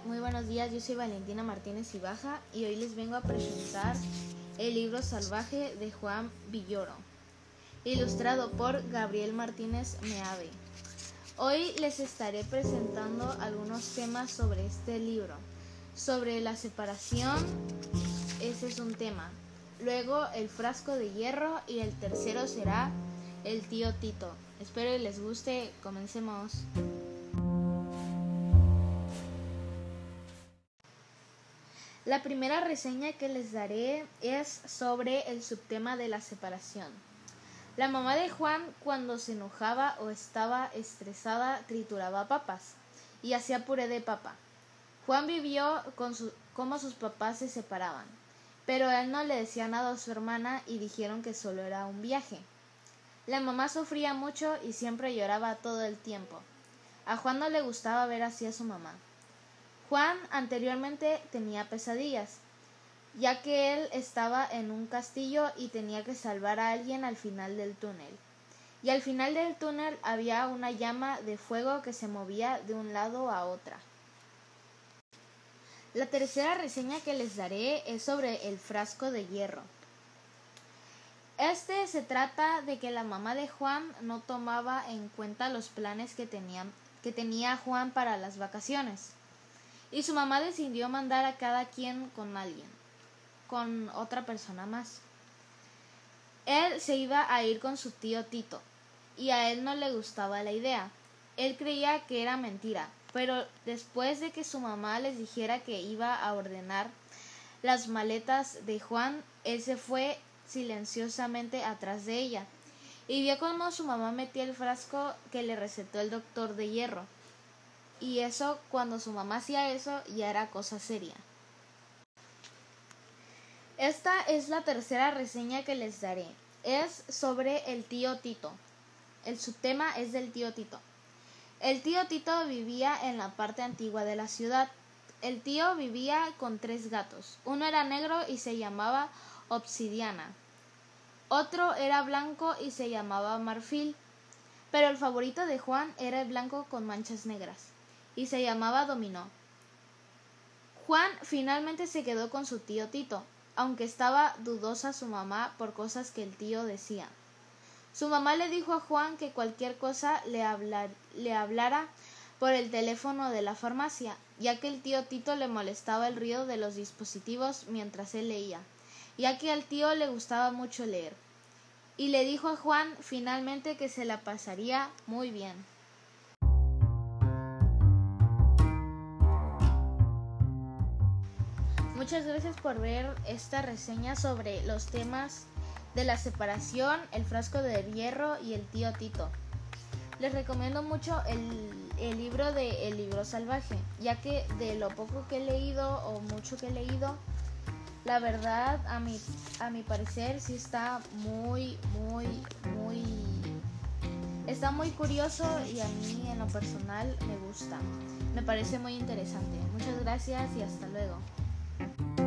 buenos días. Yo soy Valentina Martínez Ibaja y hoy les vengo a presentar el libro Salvaje de Juan Villoro, ilustrado por Gabriel Martínez Meave. Hoy les estaré presentando algunos temas sobre este libro. Sobre la separación, ese es un tema. Luego el frasco de hierro y el tercero será el tío Tito. Espero que les guste. Comencemos. La primera reseña que les daré es sobre el subtema de la separación. La mamá de Juan cuando se enojaba o estaba estresada trituraba papas y hacía puré de papa. Juan vivió con su, cómo sus papás se separaban, pero él no le decía nada a su hermana y dijeron que solo era un viaje. La mamá sufría mucho y siempre lloraba todo el tiempo. A Juan no le gustaba ver así a su mamá. Juan anteriormente tenía pesadillas, ya que él estaba en un castillo y tenía que salvar a alguien al final del túnel. Y al final del túnel había una llama de fuego que se movía de un lado a otra. La tercera reseña que les daré es sobre el frasco de hierro. Este se trata de que la mamá de Juan no tomaba en cuenta los planes que, que tenía Juan para las vacaciones y su mamá decidió mandar a cada quien con alguien, con otra persona más. Él se iba a ir con su tío Tito, y a él no le gustaba la idea. Él creía que era mentira, pero después de que su mamá les dijera que iba a ordenar las maletas de Juan, él se fue silenciosamente atrás de ella y vio cómo su mamá metía el frasco que le recetó el doctor de hierro y eso cuando su mamá hacía eso ya era cosa seria. Esta es la tercera reseña que les daré. Es sobre el tío Tito. El subtema es del tío Tito. El tío Tito vivía en la parte antigua de la ciudad. El tío vivía con tres gatos. Uno era negro y se llamaba Obsidiana. Otro era blanco y se llamaba Marfil. Pero el favorito de Juan era el blanco con manchas negras y se llamaba Dominó. Juan finalmente se quedó con su tío Tito, aunque estaba dudosa su mamá por cosas que el tío decía. Su mamá le dijo a Juan que cualquier cosa le, le hablara por el teléfono de la farmacia, ya que el tío Tito le molestaba el ruido de los dispositivos mientras él leía, ya que al tío le gustaba mucho leer. Y le dijo a Juan finalmente que se la pasaría muy bien. Muchas gracias por ver esta reseña sobre los temas de la separación, el frasco de hierro y el tío Tito. Les recomiendo mucho el, libro de El libro salvaje, ya que de lo poco que he leído o mucho que he leído, la verdad a mi, a mi parecer sí está muy, muy, muy... Está muy curioso y a mí en lo personal me gusta. Me parece muy interesante. Muchas gracias y hasta luego. Thank you.